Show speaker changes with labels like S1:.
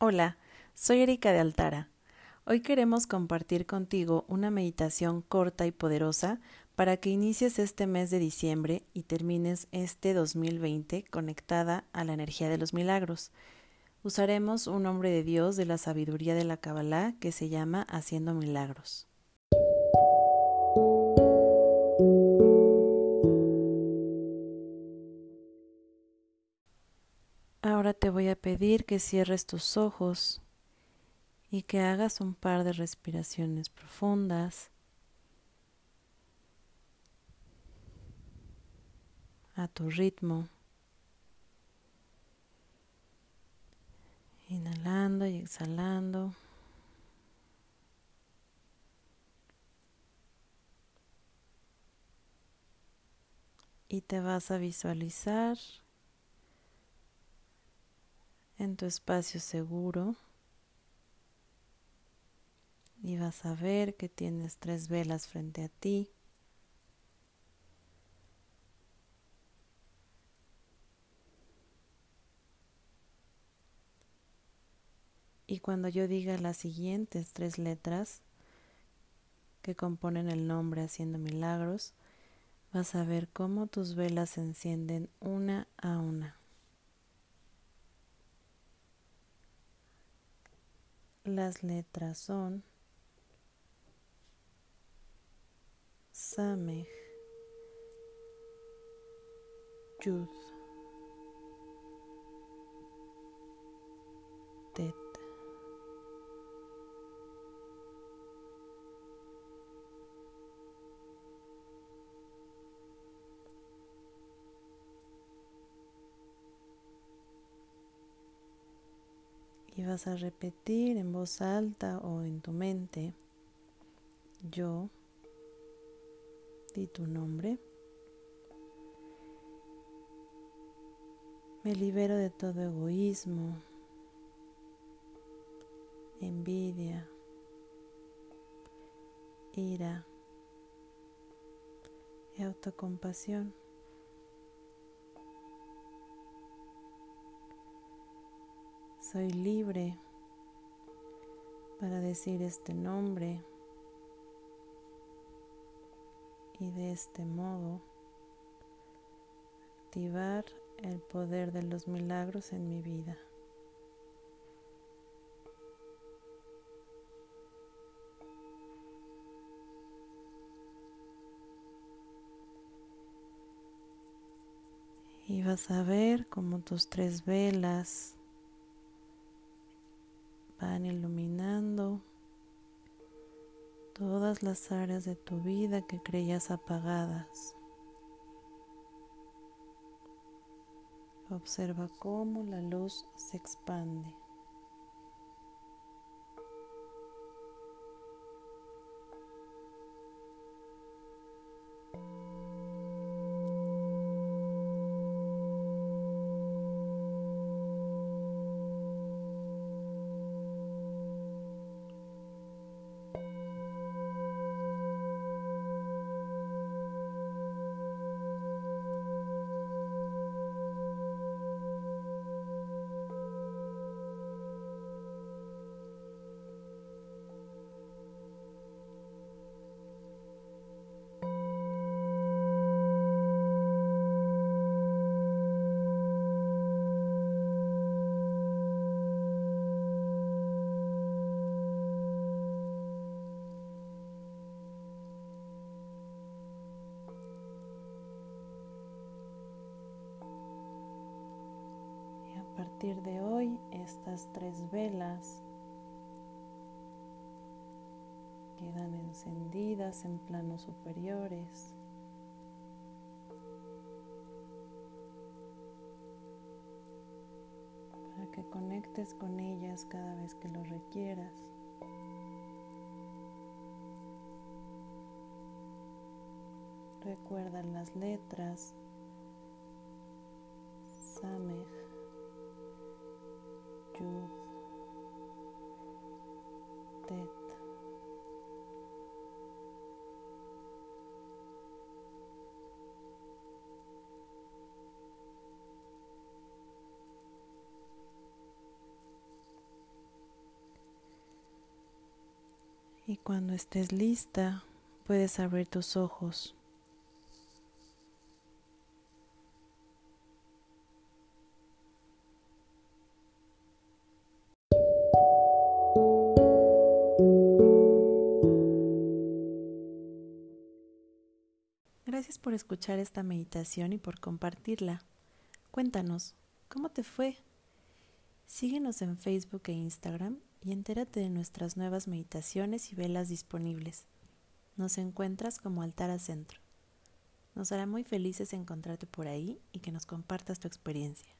S1: Hola, soy Erika de Altara. Hoy queremos compartir contigo una meditación corta y poderosa para que inicies este mes de diciembre y termines este 2020 conectada a la energía de los milagros. Usaremos un nombre de Dios de la sabiduría de la Kabbalah que se llama Haciendo Milagros. Te voy a pedir que cierres tus ojos y que hagas un par de respiraciones profundas a tu ritmo. Inhalando y exhalando. Y te vas a visualizar en tu espacio seguro y vas a ver que tienes tres velas frente a ti. Y cuando yo diga las siguientes tres letras que componen el nombre haciendo milagros, vas a ver cómo tus velas se encienden una a una. Las letras son Samech, Yud, Tet. Y vas a repetir en voz alta o en tu mente, yo, di tu nombre, me libero de todo egoísmo, envidia, ira y autocompasión. Soy libre para decir este nombre y de este modo activar el poder de los milagros en mi vida. Y vas a ver como tus tres velas van iluminando todas las áreas de tu vida que creías apagadas. Observa cómo la luz se expande. A partir de hoy, estas tres velas quedan encendidas en planos superiores. Para que conectes con ellas cada vez que lo requieras. Recuerda las letras Samech Y cuando estés lista, puedes abrir tus ojos. Gracias por escuchar esta meditación y por compartirla. Cuéntanos, ¿cómo te fue? Síguenos en Facebook e Instagram y entérate de nuestras nuevas meditaciones y velas disponibles. Nos encuentras como Altara Centro. Nos hará muy felices encontrarte por ahí y que nos compartas tu experiencia.